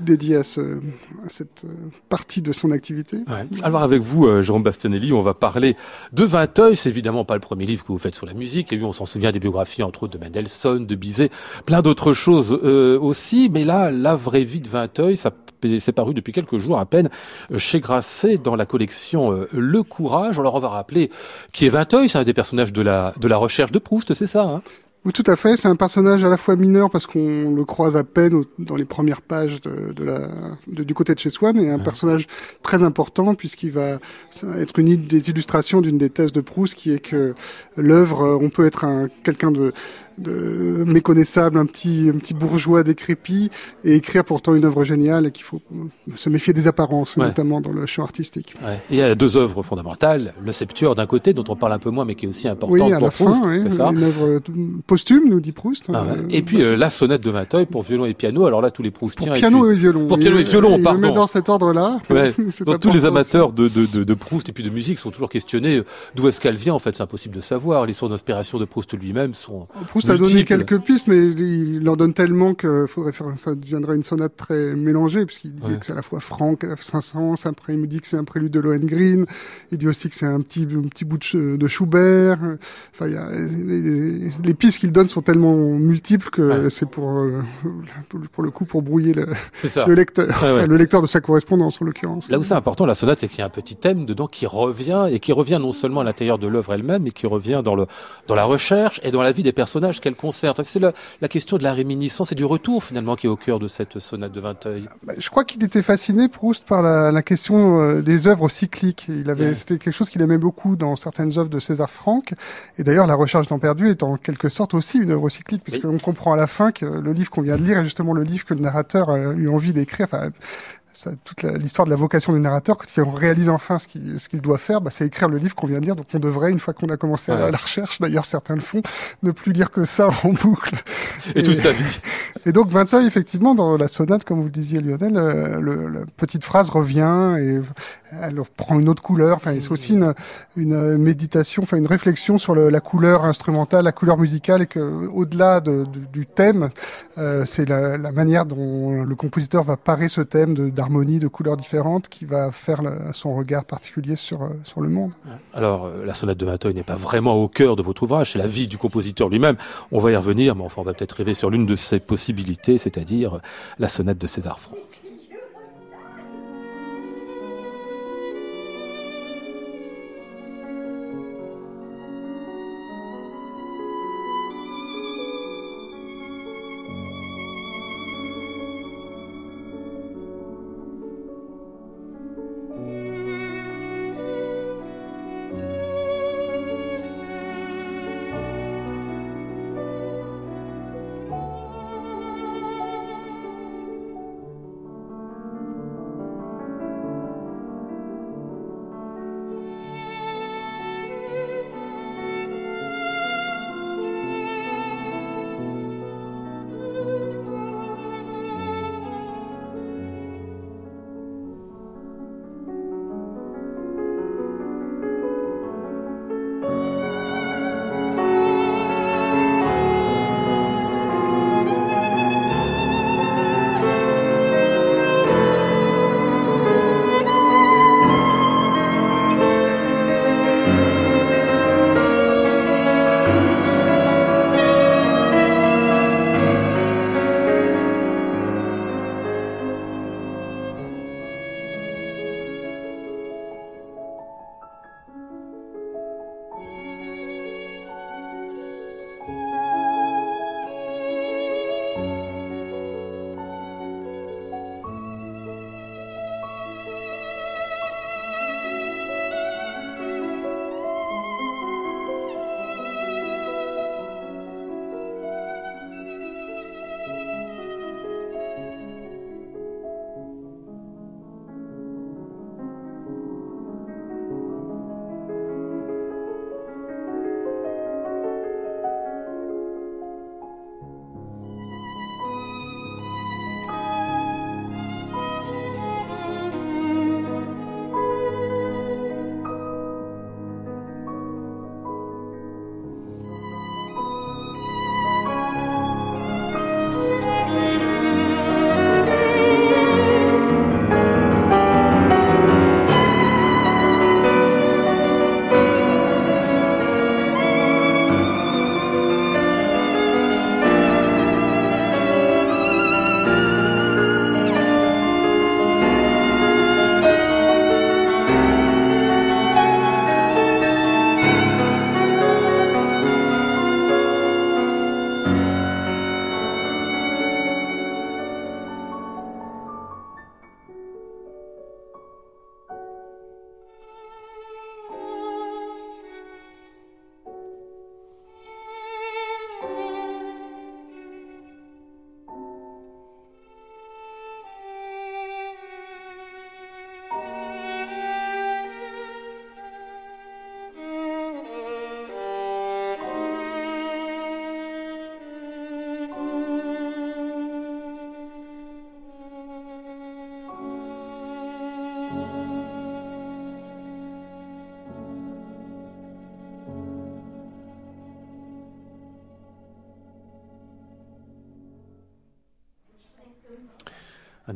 dédié à, ce, à cette euh, partie de son activité.
Alors avec vous, euh, Jérôme Bastianelli, on va parler de Vinteuil. C'est évidemment pas le premier livre que vous faites sur la musique. Et oui, on s'en souvient des biographies, entre autres, de Mendelssohn, de Bizet, plein d'autres choses euh, aussi. Mais là, la vraie vie de Vinteuil, ça c'est paru depuis quelques jours à peine chez Grasset dans la collection Le Courage. Alors on va rappeler qui est Vinteuil, c'est un des personnages de la, de la recherche de Proust, c'est ça hein?
Oui, tout à fait. C'est un personnage à la fois mineur parce qu'on le croise à peine dans les premières pages de, de la, de, du côté de chez Swann, et un ouais. personnage très important puisqu'il va être une des illustrations d'une des thèses de Proust, qui est que l'œuvre, on peut être un quelqu'un de de méconnaissable, un petit, un petit bourgeois décrépit, et écrire pourtant une œuvre géniale et qu'il faut se méfier des apparences, ouais. notamment dans le champ artistique.
Ouais. il y a deux œuvres fondamentales, le Septuor d'un côté, dont on parle un peu moins, mais qui est aussi importante
oui, à
pour
la
Proust,
fin, oui,
ça
une œuvre posthume, nous dit Proust.
Ah ouais. et puis euh, la sonate de Vinteuil pour violon et piano. Alors là, tous les Proustiens.
Pour piano et, puis... et violon.
Pour piano et violon,
il,
pardon.
Le met dans cet ordre-là.
Ouais. Donc tous les amateurs de, de, de, de, Proust et puis de musique sont toujours questionnés d'où est-ce qu'elle vient. En fait, c'est impossible de savoir. Les sources d'inspiration de Proust lui-même sont.
Proust. A donné quelques pistes, mais il en donne tellement que faudrait faire, ça deviendrait une sonate très mélangée, puisqu'il dit ouais. que c'est à la fois Franck, 500, après il me dit que c'est un prélude de Lohengrin, il dit aussi que c'est un petit, un petit bout de, de Schubert, enfin, il y a, les, les pistes qu'il donne sont tellement multiples que ouais. c'est pour, euh, pour le coup, pour brouiller le, le lecteur, ouais, enfin, le lecteur de sa correspondance, en l'occurrence.
Là où c'est important, la sonate, c'est qu'il y a un petit thème dedans qui revient, et qui revient non seulement à l'intérieur de l'œuvre elle-même, mais qui revient dans le, dans la recherche et dans la vie des personnages qu'elle concerne. C'est le, la question de la réminiscence et du retour finalement qui est au cœur de cette sonate de Vinteuil.
Bah, je crois qu'il était fasciné Proust par la, la question euh, des œuvres cycliques. Il avait, c'était quelque chose qu'il aimait beaucoup dans certaines œuvres de César Franck. Et d'ailleurs, La Recherche temps perdu est en quelque sorte aussi une œuvre cyclique, puisqu'on oui. comprend à la fin que le livre qu'on vient de lire est justement le livre que le narrateur a eu envie d'écrire. Enfin, toute l'histoire de la vocation du narrateur, quand il réalise enfin ce qu'il ce qu'il doit faire, bah, c'est écrire le livre qu'on vient de lire. Donc on devrait, une fois qu'on a commencé ouais. la recherche, d'ailleurs certains le font, ne plus lire que ça en boucle.
Et, et toute sa vie.
Et donc Vinteuil, effectivement, dans la sonate, comme vous le disiez Lionel, euh, le, la petite phrase revient et elle prend une autre couleur. Enfin, c'est aussi une, une méditation, enfin une réflexion sur le, la couleur instrumentale, la couleur musicale, et que au-delà de, de, du thème, euh, c'est la, la, manière dont le compositeur va parer ce thème d'harmonie, de, couleurs différentes, qui va faire son regard particulier sur euh, sur le monde.
Alors, euh, la sonate de Vinteuil n'est pas vraiment au cœur de votre ouvrage, c'est la vie du compositeur lui-même. On va y revenir, mais enfin, on va peut-être rêver sur l'une de ses possibilités, c'est-à-dire la sonate de César Franck.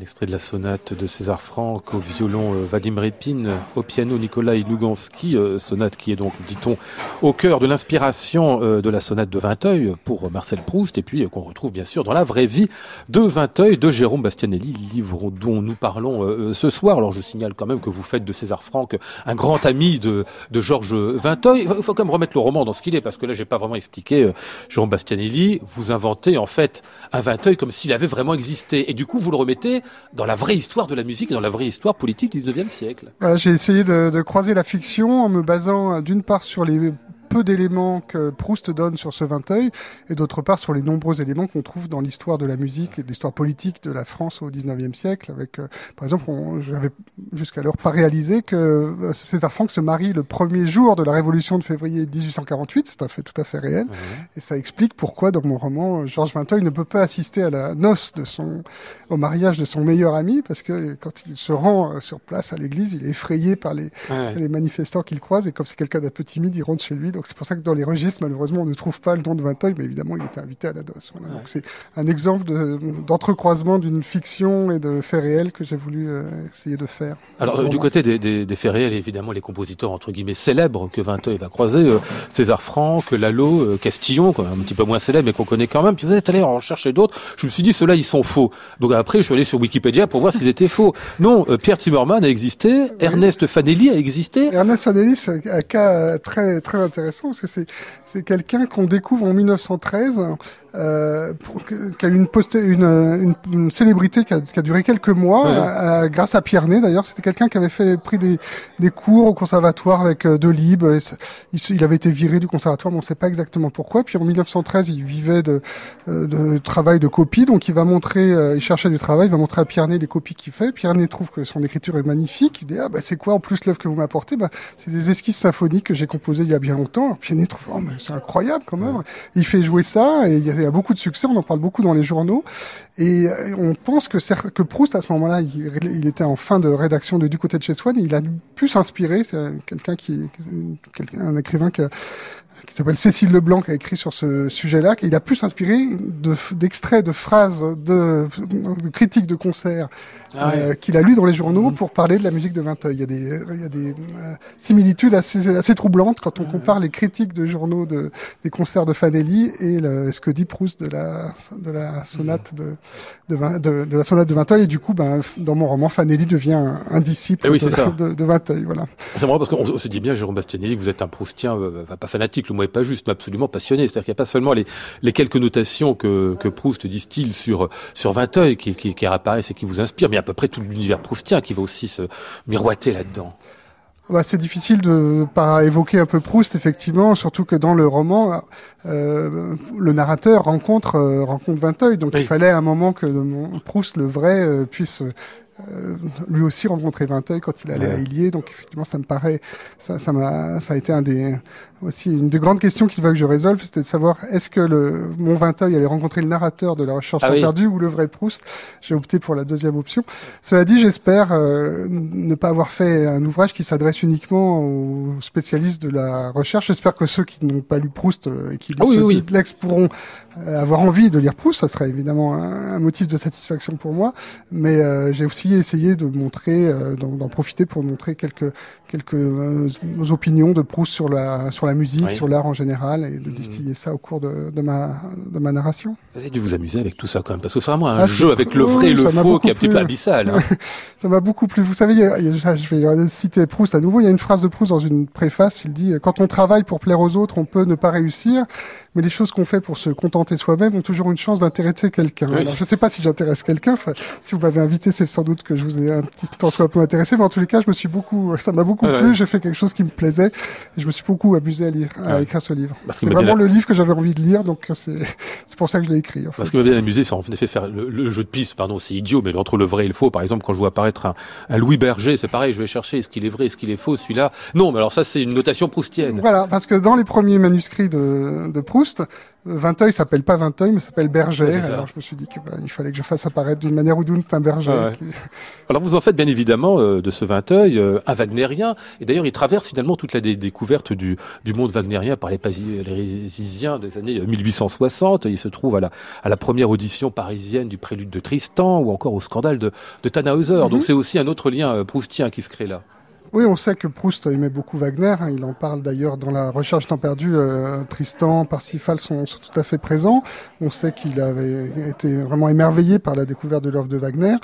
Extrait de la sonate de César Franck au violon euh, Vadim Repin, au piano Nikolai Lugansky, euh, sonate qui est donc, dit-on, au cœur de l'inspiration euh, de la sonate de Vinteuil pour Marcel Proust, et puis qu'on retrouve bien sûr dans la vraie vie de Vinteuil de Jérôme Bastianelli, livre dont nous parlons ce soir. Alors je signale quand même que vous faites de César Franck un grand ami de, de Georges Vinteuil. Il faut quand même remettre le roman dans ce qu'il est, parce que là j'ai pas vraiment expliqué. Jérôme Bastianelli, vous inventez en fait un Vinteuil comme s'il avait vraiment existé, et du coup vous le remettez dans la vraie histoire de la musique dans la vraie histoire politique du 19e siècle.
J'ai essayé de, de, croiser la fiction en me basant d'une part sur les peu d'éléments que Proust donne sur ce Vinteuil, et d'autre part sur les nombreux éléments qu'on trouve dans l'histoire de la musique et de l'histoire politique de la France au XIXe siècle. Avec, euh, par exemple, j'avais jusqu'alors pas réalisé que euh, César Franck se marie le premier jour de la Révolution de février 1848. C'est un fait tout à fait réel, et ça explique pourquoi dans mon roman Georges Vinteuil ne peut pas assister à la noce de son, au mariage de son meilleur ami, parce que quand il se rend euh, sur place à l'église, il est effrayé par les, les manifestants qu'il croise, et comme c'est quelqu'un d'un peu timide, il rentre chez lui. Donc donc c'est pour ça que dans les registres, malheureusement, on ne trouve pas le don de Vinteuil, mais évidemment, il était invité à la DOS. Voilà. Donc c'est un exemple d'entrecroisement d'une fiction et de faits réels que j'ai voulu euh, essayer de faire.
Alors euh, du côté des, des, des, faits réels, évidemment, les compositeurs entre guillemets célèbres que Vinteuil va croiser, euh, César Franck, Lalo, Castillon, quand même, un petit peu moins célèbre, mais qu'on connaît quand même. Puis vous êtes allé en chercher d'autres. Je me suis dit, ceux-là, ils sont faux. Donc après, je suis allé sur Wikipédia pour voir s'ils étaient faux. Non, Pierre Zimmermann a existé, Ernest Fanelli a existé.
Ernest Fanelli, c'est un cas très très intéressant parce que c'est quelqu'un qu'on découvre en 1913 euh, qui a eu une, une, une, une, célébrité qui a, qui a, duré quelques mois, euh, grâce à Pierre Ney d'ailleurs. C'était quelqu'un qui avait fait pris des, des, cours au conservatoire avec euh, Delibes. Il, il, avait été viré du conservatoire, mais on ne sait pas exactement pourquoi. Puis en 1913, il vivait de, euh, de travail de copie, donc il va montrer, euh, il cherchait du travail, il va montrer à Pierre Ney les copies qu'il fait. Pierre Ney trouve que son écriture est magnifique. Il dit ah bah c'est quoi en plus l'œuvre que vous m'apportez? Bah, c'est des esquisses symphoniques que j'ai composées il y a bien longtemps. Alors, Pierre Ney trouve oh mais c'est incroyable quand même. Il fait jouer ça et il y a il y a beaucoup de succès, on en parle beaucoup dans les journaux, et euh, on pense que, que Proust, à ce moment-là, il, était en fin de rédaction de Du côté de chez Swann, et il a pu s'inspirer, c'est quelqu'un qui, un écrivain qui qui s'appelle Cécile Leblanc, qui a écrit sur ce sujet-là, qu'il a pu s'inspirer d'extraits, de, phrases, de, de, critiques de concerts ah euh, qu'il a lu dans les journaux mmh. pour parler de la musique de Vinteuil. Il y a des, il y a des euh, similitudes assez, assez troublantes quand on compare les critiques de journaux de, des concerts de Fanelli et le, ce que dit Proust de la, de la sonate de, de, de, de la sonate de Vinteuil? Et du coup, ben, dans mon roman, Fanelli devient un, un disciple
oui,
de, de, Vinteuil. Voilà.
C'est marrant parce qu'on se dit bien, Jérôme Bastianelli, vous êtes un Proustien, euh, pas fanatique, le mot est pas juste, mais absolument passionné. C'est-à-dire qu'il n'y a pas seulement les, les quelques notations que, que Proust distille sur, sur Vinteuil qui, qui, qui apparaissent et qui vous inspirent, mais à peu près tout l'univers proustien qui va aussi se miroiter là-dedans.
Bah, c'est difficile de pas évoquer un peu Proust, effectivement, surtout que dans le roman, euh, le narrateur rencontre euh, rencontre Vinteuil, donc il fallait à un moment que Proust, le vrai, euh, puisse lui aussi rencontrer Vinteuil quand il allait à Illier, donc effectivement ça me paraît, ça, ça m'a, ça a été un des, aussi une des grandes questions qu'il fallait que je résolve, c'était de savoir est-ce que le mon Vinteuil allait rencontrer le narrateur de la recherche ah perdue ou le vrai Proust? J'ai opté pour la deuxième option. Cela dit, j'espère euh, ne pas avoir fait un ouvrage qui s'adresse uniquement aux spécialistes de la recherche. J'espère que ceux qui n'ont pas lu Proust euh, et qui lisent ah oui, l'ex pourront euh, avoir envie de lire Proust. Ça serait évidemment un, motif de satisfaction pour moi. Mais j'ai aussi essayé de montrer, d'en profiter pour montrer quelques quelques opinions de Proust sur la sur la la musique, sur l'art en général, et de mmh. distiller ça au cours de, de, ma, de ma narration.
Vous avez dû vous amuser avec tout ça quand même, parce que c'est vraiment un ah, jeu avec le vrai et le faux qui est un petit peu abyssal. Hein.
ça m'a beaucoup plu. Vous savez, je vais citer Proust à nouveau, il y a une phrase de Proust dans une préface, il dit « Quand on travaille pour plaire aux autres, on peut ne pas réussir, mais les choses qu'on fait pour se contenter soi-même ont toujours une chance d'intéresser quelqu'un. je ne sais pas si j'intéresse quelqu'un. si vous m'avez invité, c'est sans doute que je vous ai un petit temps soit peu intéressé, mais en tous les cas, je me suis beaucoup, ça m'a beaucoup plu. J'ai fait quelque chose qui me plaisait et je me suis beaucoup amusé à lire, à écrire ce livre. C'est vraiment le livre que j'avais envie de lire, donc c'est c'est pour ça que je l'ai écrit.
En fait. Parce que m'a bien amusé, c'est en effet faire le, jeu de piste. Pardon, c'est idiot, mais entre le vrai et le faux, par exemple, quand je vois apparaître un, un Louis Berger, c'est pareil. Je vais chercher est-ce qu'il est vrai, est-ce qu'il est faux, celui-là? Non, mais alors ça, c'est une notation proustienne.
Voilà, parce que dans les premiers manuscrits de, de Proust, Vinteuil s'appelle pas Vinteuil, mais s'appelle Berger.
Ouais.
Alors je me suis dit qu'il bah, fallait que je fasse apparaître d'une manière ou d'une autre un berger.
Ah ouais.
qui-
Alors vous en faites bien évidemment euh, de ce Vinteuil euh, un wagnérien, et d'ailleurs il traverse finalement toute la dé- découverte du, du monde wagnérien par les Parisiens des années euh, 1860. Il se trouve à la, à la première audition parisienne du Prélude de Tristan, ou encore au scandale de, de Tannhauser. Donc c'est aussi un autre lien euh, proustien qui se crée là.
Oui, on sait que Proust aimait beaucoup Wagner. hein. Il en parle d'ailleurs dans la Recherche temps perdu. euh, Tristan, Parsifal sont, sont tout à fait présents. On sait qu'il avait été vraiment émerveillé par la découverte de l'œuvre de Wagner.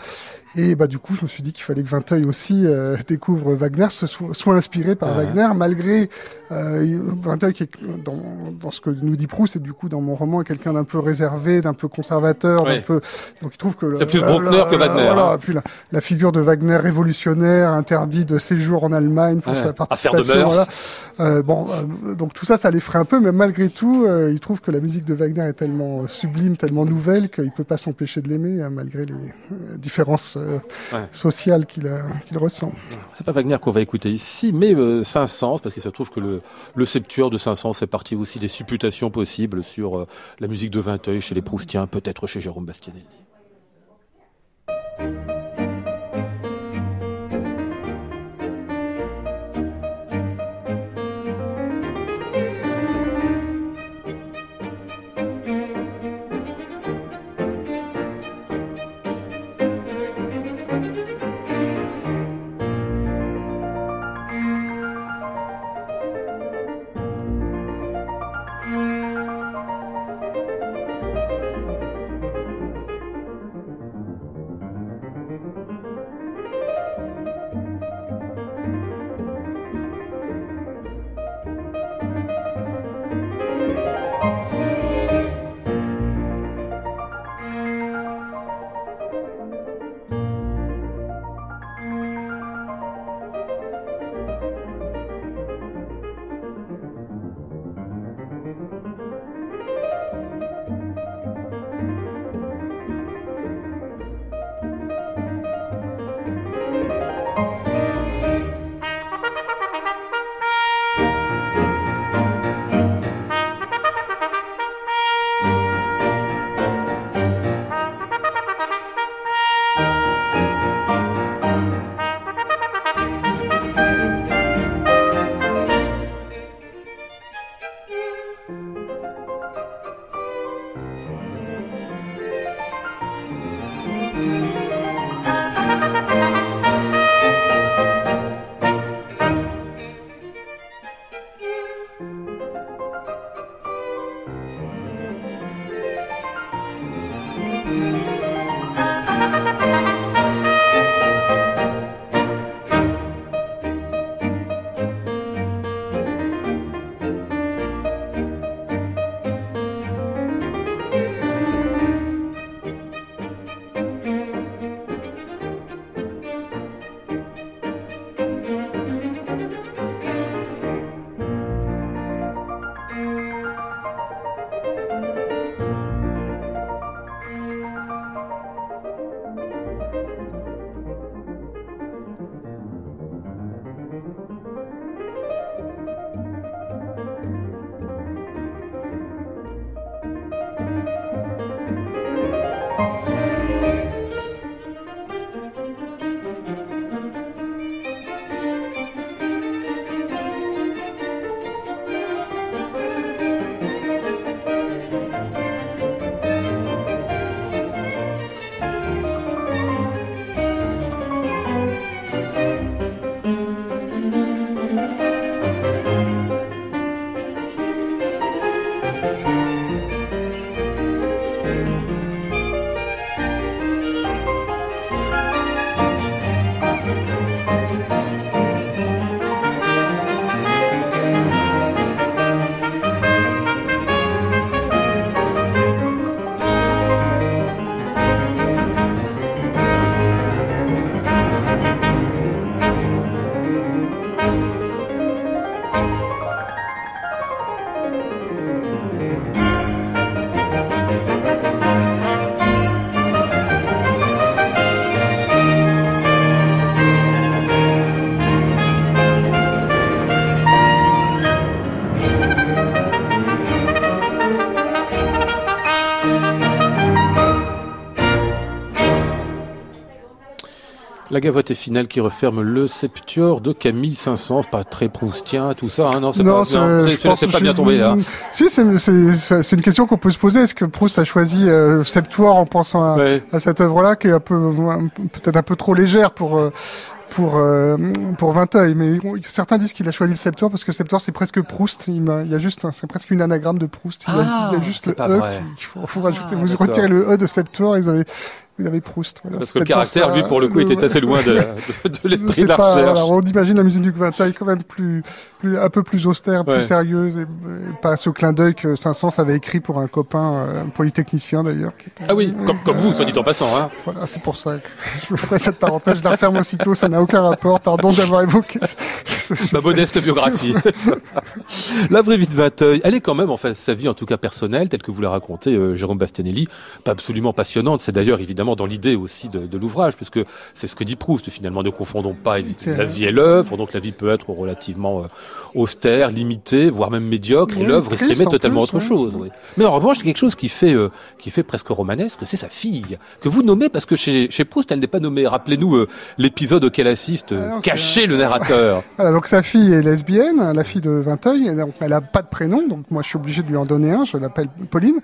Et bah du coup, je me suis dit qu'il fallait que Vinteuil aussi euh, découvre Wagner, se soit, soit inspiré par
Ah.
Wagner, malgré euh, Vinteuil qui est dans, dans ce que nous dit Proust, et du coup dans mon roman est quelqu'un d'un peu réservé, d'un peu conservateur,
Ouais.
d'un peu. Donc il trouve que
C'est plus Bruckner que Wagner,
Voilà,
hein.
puis la, la figure de Wagner révolutionnaire, interdit de séjour en Allemagne pour
Ouais,
sa
affaire de
participation.
mœurs.
voilà. Euh, bon, euh, donc tout ça, ça l'effraie un peu, mais malgré tout, euh, il trouve que la musique de Wagner est tellement euh, sublime, tellement nouvelle qu'il peut pas s'empêcher de l'aimer, euh, malgré les euh, différences euh,
Ouais.
sociales qu'il qu'il ressent.
C'est pas Wagner qu'on va écouter ici, mais euh, Saint-Saëns, parce qu'il se trouve que le, le septuor de Saint-Saëns fait partie aussi des supputations possibles sur euh, la musique de Vinteuil chez les Proustiens, peut-être chez Jérôme Bastianelli. La gavotte finale qui referme le septuor de Camille Saint-Saëns, pas très proustien, tout ça, hein, non, c'est pas, bien, c'est pas bien tombé là.
Si, c'est une question qu'on peut se poser. Est-ce que Proust a choisi euh, septuor en pensant à, à cette œuvre-là, qui est un peu peut-être un peu trop légère pour euh, pour euh, pour Vinteuil, mais certains disent qu'il a choisi le Septuor parce que Septuor c'est presque Proust. Il, y a juste, c'est presque une anagramme de Proust. Il, y, a, il y a, ah, juste le E. Il faut, faut rajouter. Ah, vous retirez le E de Septuor, et vous avez vous avez Proust.
Voilà, Parce que le caractère, lui, pour le coup, était assez loin de, de, de l'esprit de la
recherche. on imagine la musique du Vinteuil quand même plus, plus, un peu plus austère, plus sérieuse, et, pas ce clin d'œil que Saint-Saëns avait écrit pour un copain, euh, un polytechnicien d'ailleurs.
Ah oui, comme, comme vous, soit dit en passant. Hein.
Voilà, c'est pour ça que je me ferai cette parenthèse. Je la referme aussitôt, ça n'a aucun rapport. Pardon d'avoir évoqué
ce, Ma modeste biographie. la vraie vie de Vinteuil, elle est quand même, enfin, sa vie en tout cas personnelle, telle que vous la racontez, euh, Jérôme Bastianelli, pas absolument passionnante. C'est d'ailleurs évidemment dans l'idée aussi de, de l'ouvrage, puisque c'est ce que dit Proust finalement. Ne confondons pas la vie et l'œuvre, donc la vie peut être relativement euh, austère, limitée, voire même médiocre, et l'œuvre est totalement autre chose. Oui. Mais en revanche, quelque chose qui fait euh, qui fait presque romanesque, c'est sa fille que vous nommez parce que chez, chez Proust, elle n'est pas nommée. Rappelez-nous euh, l'épisode auquel assiste ah caché le narrateur.
voilà, donc sa fille est lesbienne, la fille de Vinteuil. Elle a pas de prénom, donc moi je suis obligé de lui en donner un. Je l'appelle Pauline.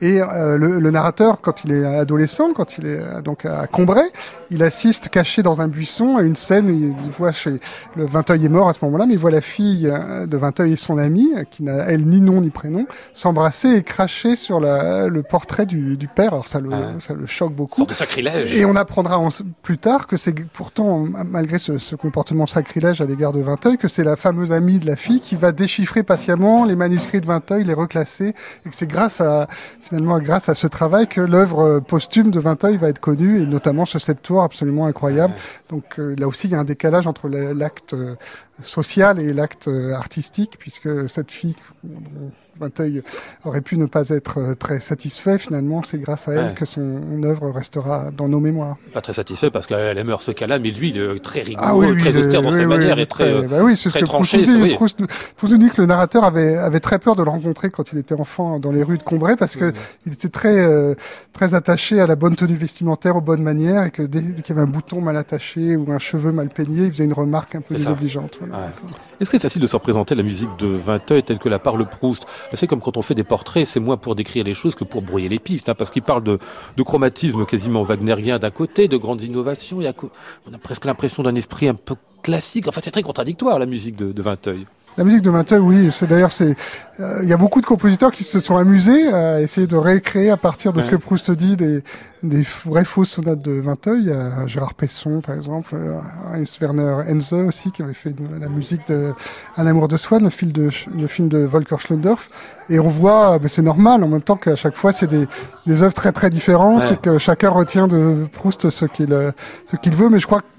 Et le, le narrateur, quand il est adolescent, quand il est euh, donc à Combray. Il assiste caché dans un buisson à une scène. Il voit chez le Vinteuil est mort à ce moment-là, mais il voit la fille euh, de Vinteuil et son amie, qui n'a elle ni nom ni prénom, s'embrasser et cracher sur la, le portrait du, du, père. Alors ça le, ah. ça le choque beaucoup.
de sacrilège.
Et on apprendra plus tard que c'est pourtant, malgré ce, ce, comportement sacrilège à l'égard de Vinteuil, que c'est la fameuse amie de la fille qui va déchiffrer patiemment les manuscrits de Vinteuil, les reclasser, et que c'est grâce à finalement grâce à ce travail que l'œuvre posthume de Vinteuil va être connu, et notamment ce septoire absolument incroyable. Donc euh, là aussi, il y a un décalage entre l'acte euh, social et l'acte euh, artistique, puisque cette fille Vinteuil aurait pu ne pas être euh, très satisfait. Finalement, c'est grâce à elle que son œuvre restera dans nos mémoires.
Pas très satisfait parce qu'elle aime ce cas-là, mais lui, il est très rigoureux, ah très austère dans ses manières et très, euh, bah oui, c'est ce que tranché.
Proust, nous dit que le narrateur avait, avait très peur de le rencontrer quand il était enfant dans les rues de Combray parce que il était très, euh, très attaché à la bonne tenue vestimentaire, aux bonnes manières et que dès, qu'il y avait un bouton mal attaché ou un cheveu mal peigné, il faisait une remarque un peu désobligeante.
Est-ce que c'est facile de se représenter la musique de Vinteuil telle que la parle Proust? C'est comme quand on fait des portraits, c'est moins pour décrire les choses que pour brouiller les pistes, hein, parce qu'il parle de, chromatisme quasiment wagnérien d'un côté, de grandes innovations. Y a, on a presque l'impression d'un esprit un peu classique. Enfin, c'est très contradictoire la musique de Vinteuil.
La musique de Vinteuil, oui, c'est d'ailleurs c'est euh, il y a beaucoup de compositeurs qui se sont amusés à essayer de récréer à partir de ce que Proust dit des, des vraies fausses sonates de Vinteuil. Il y a Gérard Pesson par exemple, euh, Heinz Werner Henze aussi qui avait fait la musique de Un amour de soi, le film de le film de Volker Schlöndorff. Et on voit, c'est normal en même temps qu'à chaque fois c'est des, des œuvres très très différentes et que chacun retient de Proust ce qu'il ce qu'il veut. Mais je crois que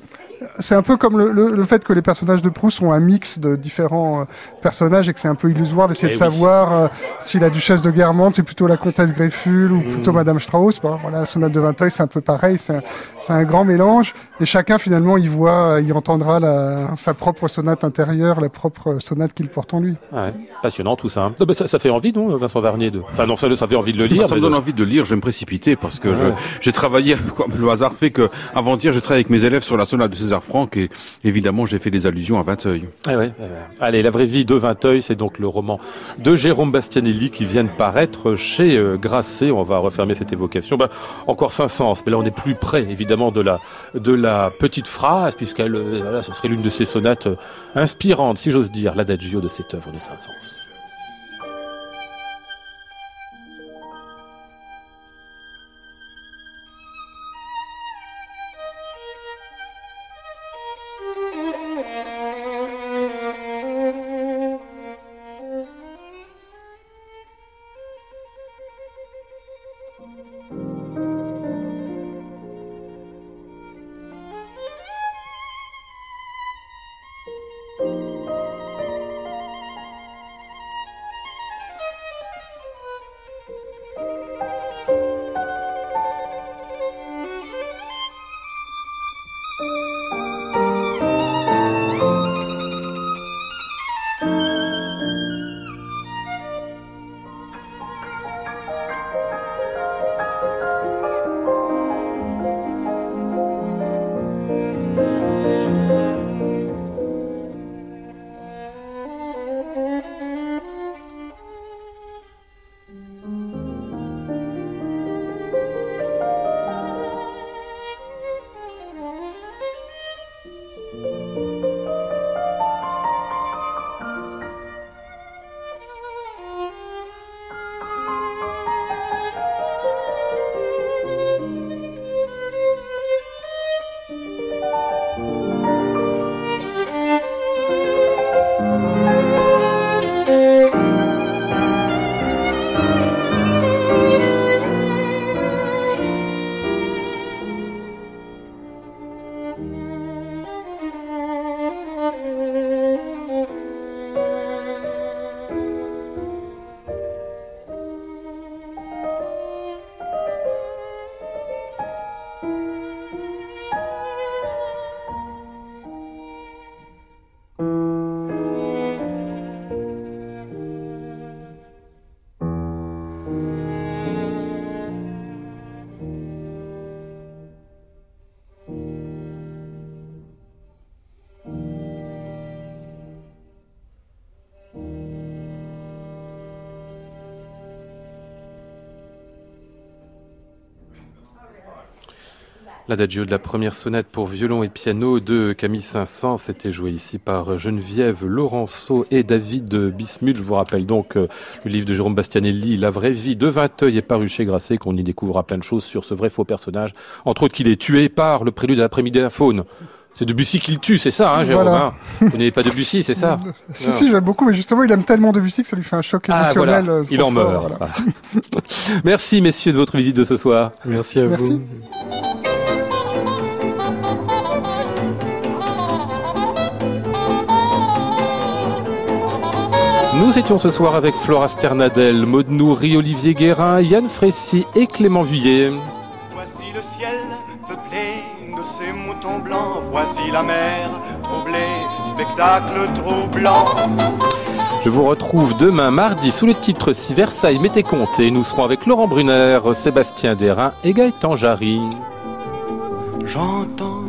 c'est un peu comme le, le, le, fait que les personnages de Proust sont un mix de différents euh, personnages et que c'est un peu illusoire d'essayer de eh savoir euh, si la duchesse de Guermantes c'est plutôt la comtesse Grefful ou plutôt mm. Madame Strauss. Bon, voilà, la sonate de Vinteuil c'est un peu pareil, c'est un, un, grand mélange et chacun finalement il voit, euh, il entendra la, sa propre sonate intérieure, la propre sonate qu'il porte en lui.
Ouais, passionnant tout ça. Bah, ça. ça. fait envie non, Vincent Vernier de... Enfin non, ça, ça fait envie de le lire.
Ça me donne envie de lire. Je vais me précipiter parce que j'ai travaillé. le hasard fait que avant-hier j'ai travaillé avec mes élèves sur la sonate de César Franck et évidemment j'ai fait des allusions à Vinteuil.
Ah ouais, Allez, la vraie vie de Vinteuil, c'est donc le roman de Jérôme Bastianelli qui vient de paraître chez euh, Grasset. On va refermer cette évocation. Bah, encore sens, mais là on est plus près évidemment de la de la petite phrase puisqu'elle, euh, voilà, ce serait l'une de ces sonates euh, inspirantes, si j'ose dire, l'adagio de cette œuvre de Saint-Saëns. L'adagio de la première sonate pour violon et piano de Camille Saint-Saëns, c'était joué ici par Geneviève Laurenceau et David Bismuth. Je vous rappelle donc euh, le livre de Jérôme Bastianelli, La vraie vie de Vinteuil est paru chez Grasset, qu'on y découvrira plein de choses sur ce vrai faux personnage. Entre autres qu'il est tué par le prélude de l'après-midi de la faune. C'est Debussy qui le tue, c'est ça, hein, Jérôme
Voilà.
hein? Vous n'avez pas Debussy, c'est ça?
Si, si, j'aime beaucoup, mais justement, il aime tellement Debussy que ça lui fait un choc
Ah
émotionnel.
voilà,
euh,
il en
fort,
meurt.
voilà.
Voilà. Merci messieurs de votre visite de ce soir.
Merci à
Merci.
vous.
Nous étions ce soir avec Flora Sternadel, Maud Nourri, Olivier Guérin, Yann Frécy et Clément Vuillet.
Voici le ciel peuplé de ces moutons blancs. Voici la mer troublée, spectacle troublant.
Je vous retrouve demain mardi sous le titre Si Versailles m'était compté. Nous serons avec Laurent Brunner, Sébastien Derain et Gaëtan Jarry.
J'entends